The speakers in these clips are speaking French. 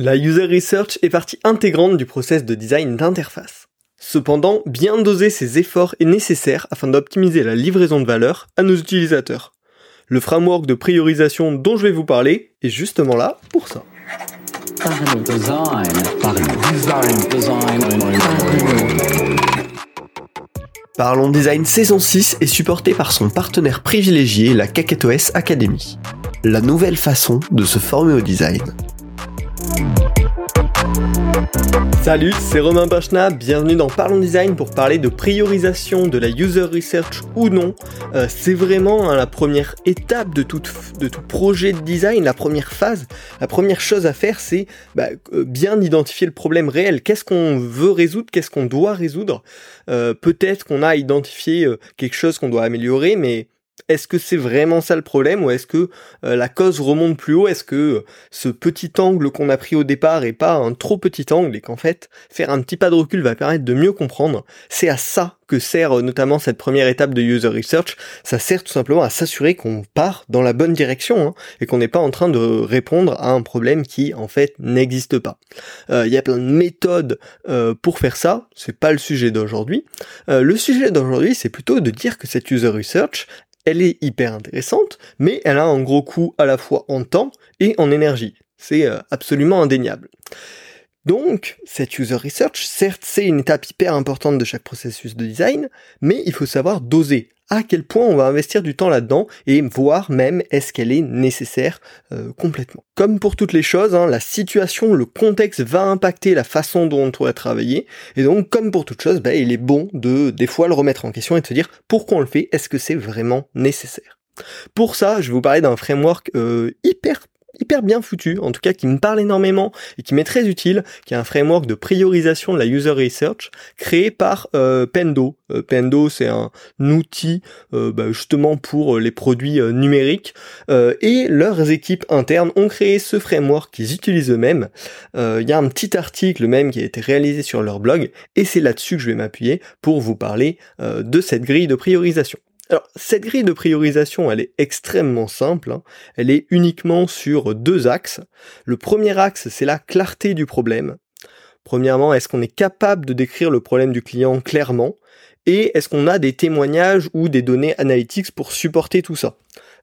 La user research est partie intégrante du process de design d'interface. Cependant, bien doser ces efforts est nécessaire afin d'optimiser la livraison de valeur à nos utilisateurs. Le framework de priorisation dont je vais vous parler est justement là pour ça. Parlons Design saison 6 est supporté par son partenaire privilégié, la KaketoS Academy. La nouvelle façon de se former au design. Salut, c'est Romain Pachna, bienvenue dans Parlons Design pour parler de priorisation de la user research ou non. Euh, c'est vraiment hein, la première étape de, tout projet de design, la première phase. La première chose à faire, c'est bah, euh, bien identifier le problème réel. Qu'est-ce qu'on veut résoudre, qu'est-ce qu'on doit résoudre? Euh, peut-être qu'on a identifié quelque chose qu'on doit améliorer, mais est-ce que c'est vraiment ça le problème ou est-ce que euh, la cause remonte plus haut? Est-ce que euh, ce petit angle qu'on a pris au départ est pas un trop petit angle et qu'en fait faire un petit pas de recul va permettre de mieux comprendre? C'est à ça que sert euh, notamment cette première étape de user research. Ça sert tout simplement à s'assurer qu'on part dans la bonne direction hein, et qu'on n'est pas en train de répondre à un problème qui en fait n'existe pas. Il y a plein de méthodes pour faire ça. C'est pas le sujet d'aujourd'hui. le sujet d'aujourd'hui c'est plutôt de dire que cette user research elle est hyper intéressante, mais elle a un gros coût à la fois en temps et en énergie. C'est euh, absolument indéniable. Donc, cette user research, certes, c'est une étape hyper importante de chaque processus de design, mais il faut savoir doser à quel point on va investir du temps là-dedans et voir même est-ce qu'elle est nécessaire euh, complètement. Comme pour toutes les choses, hein, la situation, le contexte va impacter la façon dont on va travailler et donc comme pour toute chose, bah, il est bon de des fois le remettre en question et de se dire pourquoi on le fait, est-ce que c'est vraiment nécessaire? Pour ça, je vais vous parler d'un framework euh, hyper hyper bien foutu, en tout cas qui me parle énormément et qui m'est très utile, qui est un framework de priorisation de la user research créé par euh, Pendo. Euh, Pendo, c'est un outil euh, bah, justement pour les produits numériques et leurs équipes internes ont créé ce framework qu'ils utilisent eux-mêmes. Il y a un petit article même qui a été réalisé sur leur blog et c'est là-dessus que je vais m'appuyer pour vous parler de cette grille de priorisation. Alors, cette grille de priorisation, elle est extrêmement simple. Hein. Elle est uniquement sur deux axes. Le premier axe, c'est la clarté du problème. Premièrement, est-ce qu'on est capable de décrire le problème du client clairement? Et est-ce qu'on a des témoignages ou des données analytics pour supporter tout ça?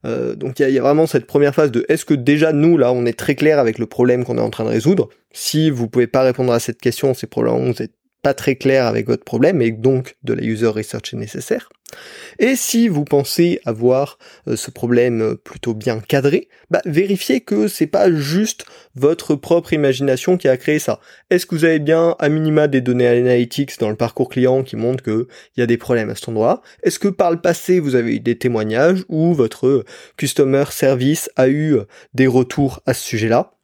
Euh, donc il y, a vraiment cette première phase de est-ce que déjà nous là on est très clair avec le problème qu'on est en train de résoudre? Si vous pouvez pas répondre à cette question, c'est probablement vous êtes pas très clair avec votre problème et donc de la user research est nécessaire. Et si vous pensez avoir euh, ce problème plutôt bien cadré, bah, vérifiez que c'est pas juste votre propre imagination qui a créé ça. Est-ce que vous avez bien à minima des données analytics dans le parcours client qui montrent qu'il y a des problèmes à cet endroit? Est-ce que par le passé vous avez eu des témoignages ou votre customer service a eu des retours à ce sujet-là?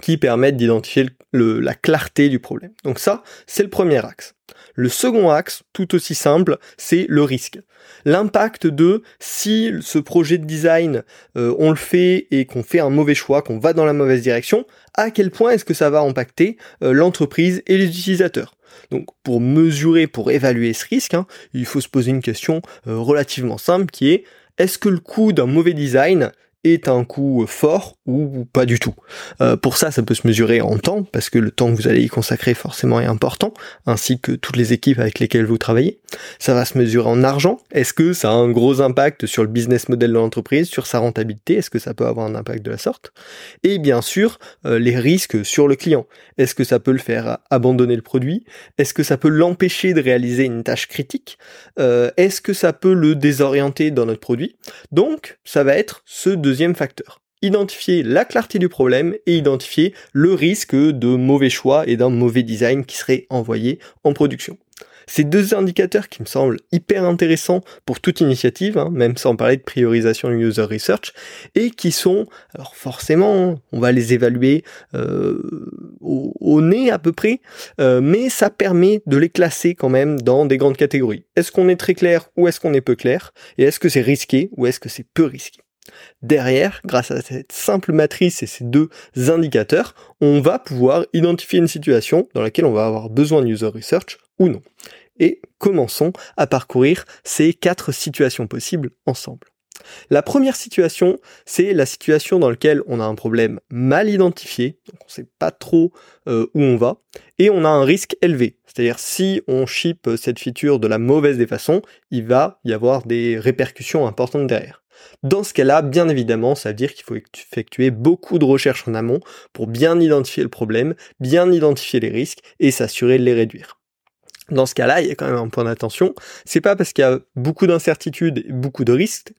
Qui permettent d'identifier la clarté du problème. Donc ça, c'est le premier axe. Le second axe, tout aussi simple, c'est le risque. L'impact de si ce projet de design, euh, on le fait et qu'on fait un mauvais choix, qu'on va dans la mauvaise direction, à quel point est-ce que ça va impacter euh, l'entreprise et les utilisateurs? Donc pour mesurer, pour évaluer ce risque, hein, il faut se poser une question euh, relativement simple qui est est-ce que le coût d'un mauvais design est un coût fort ou pas du tout. Euh, pour ça, ça peut se mesurer en temps, parce que le temps que vous allez y consacrer forcément est important, ainsi que toutes les équipes avec lesquelles vous travaillez. Ça va se mesurer en argent. Est-ce que ça a un gros impact sur le business model de l'entreprise, sur sa rentabilité? Est-ce que ça peut avoir un impact de la sorte? Et bien sûr, euh, les risques sur le client. Est-ce que ça peut le faire abandonner le produit? Est-ce que ça peut l'empêcher de réaliser une tâche critique? Euh, Est-ce que ça peut le désorienter dans notre produit? Donc, ça va être ce deuxième facteur identifier la clarté du problème et identifier le risque de mauvais choix et d'un mauvais design qui serait envoyé en production. Ces deux indicateurs qui me semblent hyper intéressants pour toute initiative, hein, même sans parler de priorisation user research, et qui sont, alors forcément, on va les évaluer euh, au, nez à peu près, euh, mais ça permet de les classer quand même dans des grandes catégories. Est-ce qu'on est très clair ou est-ce qu'on est peu clair? Et est-ce que c'est risqué ou est-ce que c'est peu risqué? Derrière, grâce à cette simple matrice et ces deux indicateurs, on va pouvoir identifier une situation dans laquelle on va avoir besoin de research ou non. Et commençons à parcourir ces quatre situations possibles ensemble. La première situation, c'est la situation dans laquelle on a un problème mal identifié, donc on ne sait pas trop euh, où on va, et on a un risque élevé. C'est-à-dire si on ship cette feature de la mauvaise des façons, il va y avoir des répercussions importantes derrière. Dans ce cas-là, bien évidemment, ça veut dire qu'il faut effectuer beaucoup de recherches en amont pour bien identifier le problème, bien identifier les risques et s'assurer de les réduire. Dans ce cas-là, il y a quand même un point d'attention. C'est pas parce qu'il y a beaucoup d'incertitudes et beaucoup de risques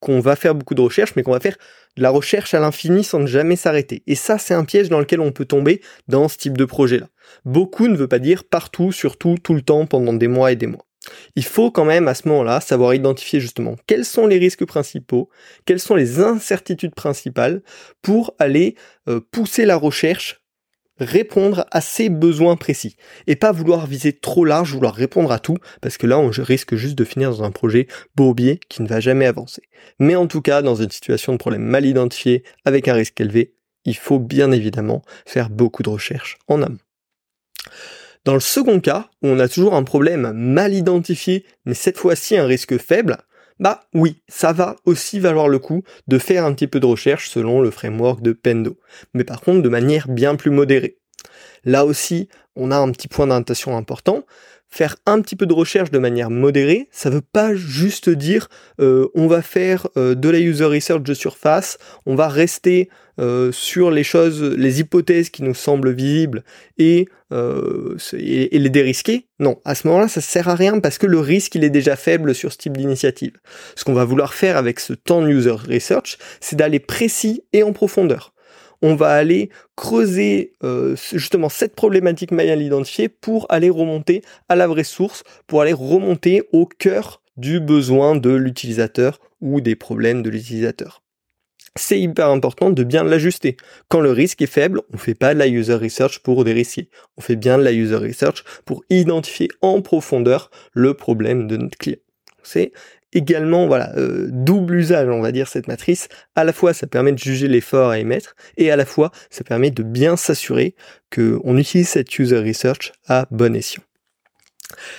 qu'on va faire beaucoup de recherches, mais qu'on va faire de la recherche à l'infini sans ne jamais s'arrêter. Et ça, c'est un piège dans lequel on peut tomber dans ce type de projet-là. Beaucoup ne veut pas dire partout, surtout, tout le temps, pendant des mois et des mois. Il faut quand même à ce moment-là savoir identifier justement quels sont les risques principaux, quelles sont les incertitudes principales pour aller euh, pousser la recherche répondre à ses besoins précis et pas vouloir viser trop large, vouloir répondre à tout parce que là on risque juste de finir dans un projet bourbier qui ne va jamais avancer. Mais en tout cas, dans une situation de problème mal identifié avec un risque élevé, il faut bien évidemment faire beaucoup de recherches en amont. Dans le second cas, où on a toujours un problème mal identifié, mais cette fois-ci un risque faible, bah oui, ça va aussi valoir le coup de faire un petit peu de recherche selon le framework de Pendo, mais par contre de manière bien plus modérée. Là aussi, on a un petit point d'attention important. Faire un petit peu de recherche de manière modérée, ça veut pas juste dire euh, on va faire euh, de la user research de surface, on va rester euh, sur les choses, les hypothèses qui nous semblent visibles et, et, les dérisquer. Non, à ce moment-là, ça sert à rien parce que le risque il est déjà faible sur ce type d'initiative. Ce qu'on va vouloir faire avec ce temps de user research, c'est d'aller précis et en profondeur on va aller creuser euh, justement cette problématique mal identifiée pour aller remonter à la vraie source, pour aller remonter au cœur du besoin de l'utilisateur ou des problèmes de l'utilisateur. C'est hyper important de bien l'ajuster. Quand le risque est faible, on ne fait pas de la user research pour dérisquer. On fait bien de la user research pour identifier en profondeur le problème de notre client. C'est également voilà euh, double usage on va dire cette matrice. À la fois ça permet de juger l'effort à émettre et à la fois ça permet de bien s'assurer que on utilise cette user research à bon escient.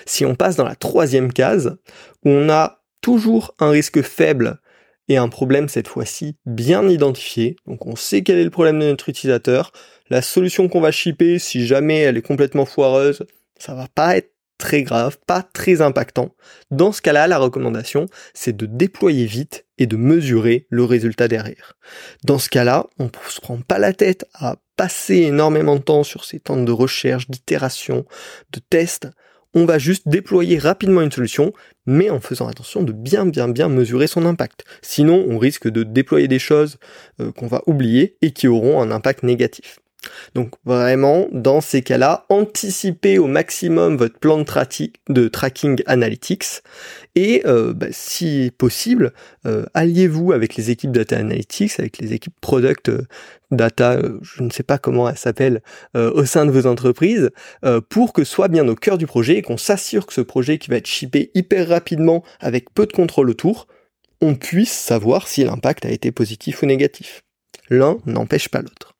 Si on passe dans la troisième case où on a toujours un risque faible et un problème cette fois-ci bien identifié donc on sait quel est le problème de notre utilisateur la solution qu'on va shipper si jamais elle est complètement foireuse ça va pas être très grave, pas très impactant. Dans ce cas-là, la recommandation, c'est de déployer vite et de mesurer le résultat derrière. Dans ce cas-là, on ne se prend pas la tête à passer énormément de temps sur ces temps de recherche, d'itération, de tests. On va juste déployer rapidement une solution, mais en faisant attention de bien bien bien mesurer son impact. Sinon, on risque de déployer des choses euh, qu'on va oublier et qui auront un impact négatif. Donc vraiment, dans ces cas-là, anticipez au maximum votre plan de, tracking analytics et euh, bah, si possible, euh, alliez-vous avec les équipes data analytics, avec les équipes product euh, data, je ne sais pas comment elles s'appellent, au sein de vos entreprises, pour que soit bien au cœur du projet et qu'on s'assure que ce projet qui va être shippé hyper rapidement avec peu de contrôle autour, on puisse savoir si l'impact a été positif ou négatif. L'un n'empêche pas l'autre.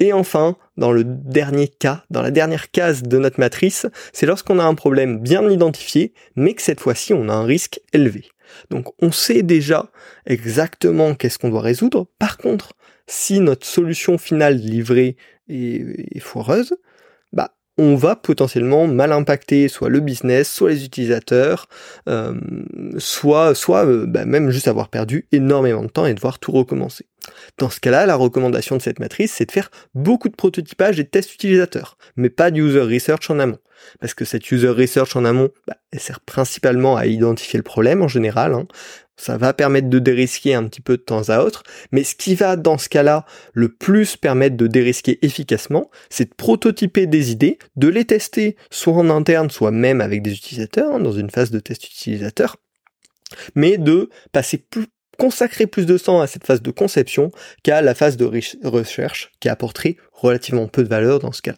Et enfin, dans le dernier cas, dans la dernière case de notre matrice, c'est lorsqu'on a un problème bien identifié, mais que cette fois-ci on a un risque élevé. Donc on sait déjà exactement qu'est-ce qu'on doit résoudre. Par contre, si notre solution finale livrée est, foireuse, bah on va potentiellement mal impacter soit le business, soit les utilisateurs, euh, soit, soit euh, bah, même juste avoir perdu énormément de temps et devoir tout recommencer. Dans ce cas-là, la recommandation de cette matrice, c'est de faire beaucoup de prototypage et de tests utilisateurs, mais pas de user research en amont. Parce que cette user research en amont, bah, elle sert principalement à identifier le problème en général. Hein. Ça va permettre de dérisquer un petit peu de temps à autre, mais ce qui va dans ce cas-là le plus permettre de dérisquer efficacement, c'est de prototyper des idées, de les tester soit en interne, soit même avec des utilisateurs, hein, dans une phase de test utilisateur, mais de passer plus, consacrer plus de temps à cette phase de conception qu'à la phase de recherche qui apporterait relativement peu de valeur dans ce cas.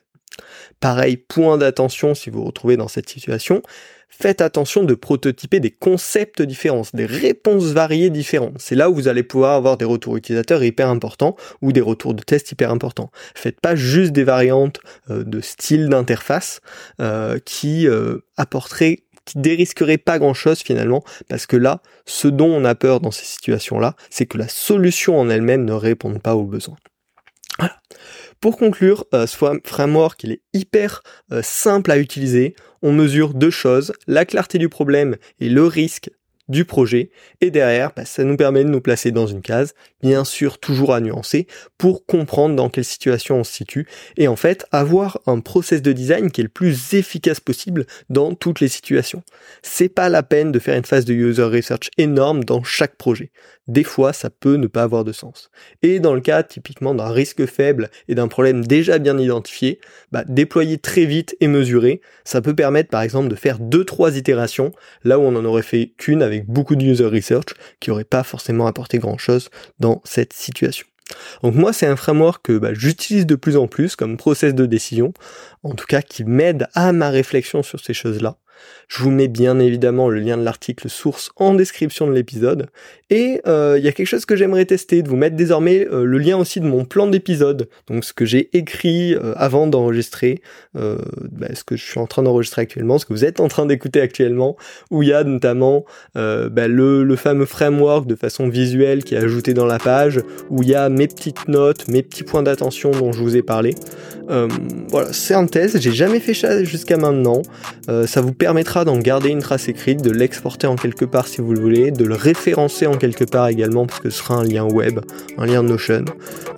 Pareil, point d'attention si vous vous retrouvez dans cette situation, faites attention de prototyper des concepts différents, des réponses variées différentes. C'est là où vous allez pouvoir avoir des retours utilisateurs hyper importants ou des retours de tests hyper importants. Faites pas juste des variantes euh, de style d'interface euh, qui euh, apporteraient qui dérisquerait pas grand chose finalement, parce que là, ce dont on a peur dans ces situations-là, c'est que la solution en elle-même ne réponde pas aux besoins. Voilà. Pour conclure, euh, ce framework est hyper euh, simple à utiliser. On mesure deux choses, la clarté du problème et le risque du projet. Et derrière, bah, ça nous permet de nous placer dans une case, bien sûr toujours à nuancer, pour comprendre dans quelle situation on se situe. Et en fait, avoir un process de design qui est le plus efficace possible dans toutes les situations. C'est pas la peine de faire une phase de user research énorme dans chaque projet. Des fois, ça peut ne pas avoir de sens. Et dans le cas typiquement d'un risque faible et d'un problème déjà bien identifié, bah, déployer très vite et mesurer, ça peut permettre par exemple de faire 2-3 itérations, là où on en aurait fait qu'une avec beaucoup de user research qui n'aurait pas forcément apporté grand chose dans cette situation. Donc moi c'est un framework que bah, j'utilise de plus en plus comme process de décision, en tout cas qui m'aide à ma réflexion sur ces choses-là. Je vous mets bien évidemment le lien de l'article source en description de l'épisode. Et euh, il y a quelque chose que j'aimerais tester, de vous mettre désormais euh, le lien aussi de mon plan d'épisode, donc ce que j'ai écrit euh, avant d'enregistrer, bah, ce que je suis en train d'enregistrer actuellement, ce que vous êtes en train d'écouter actuellement, où il y a notamment bah, le, le, fameux framework de façon visuelle qui est ajouté dans la page, où il y a mes petites notes, mes petits points d'attention dont je vous ai parlé. voilà, c'est un test, j'ai jamais fait ça jusqu'à maintenant. ça vous permettra d'en garder une trace écrite, de l'exporter en quelque part si vous le voulez, de le référencer en quelque part également parce que ce sera un lien web, un lien Notion.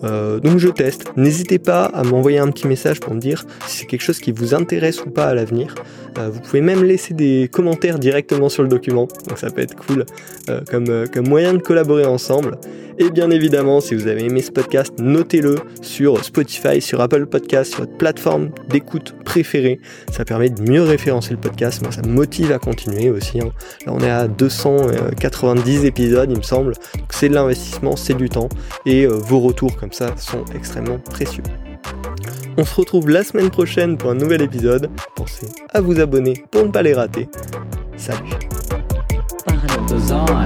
Euh, donc je teste. N'hésitez pas à m'envoyer un petit message pour me dire si c'est quelque chose qui vous intéresse ou pas à l'avenir. Euh, vous pouvez même laisser des commentaires directement sur le document, donc ça peut être cool euh, comme, comme moyen de collaborer ensemble. Et bien évidemment, si vous avez aimé ce podcast, notez-le sur Spotify, sur Apple Podcast, sur votre plateforme d'écoute préférée. Ça permet de mieux référencer le podcast ça me motive à continuer aussi. Hein. Là, on est à 290 épisodes, il me semble. Donc, c'est de l'investissement, c'est du temps, et euh, vos retours comme ça sont extrêmement précieux. On se retrouve la semaine prochaine pour un nouvel épisode. Pensez à vous abonner pour ne pas les rater. Salut design.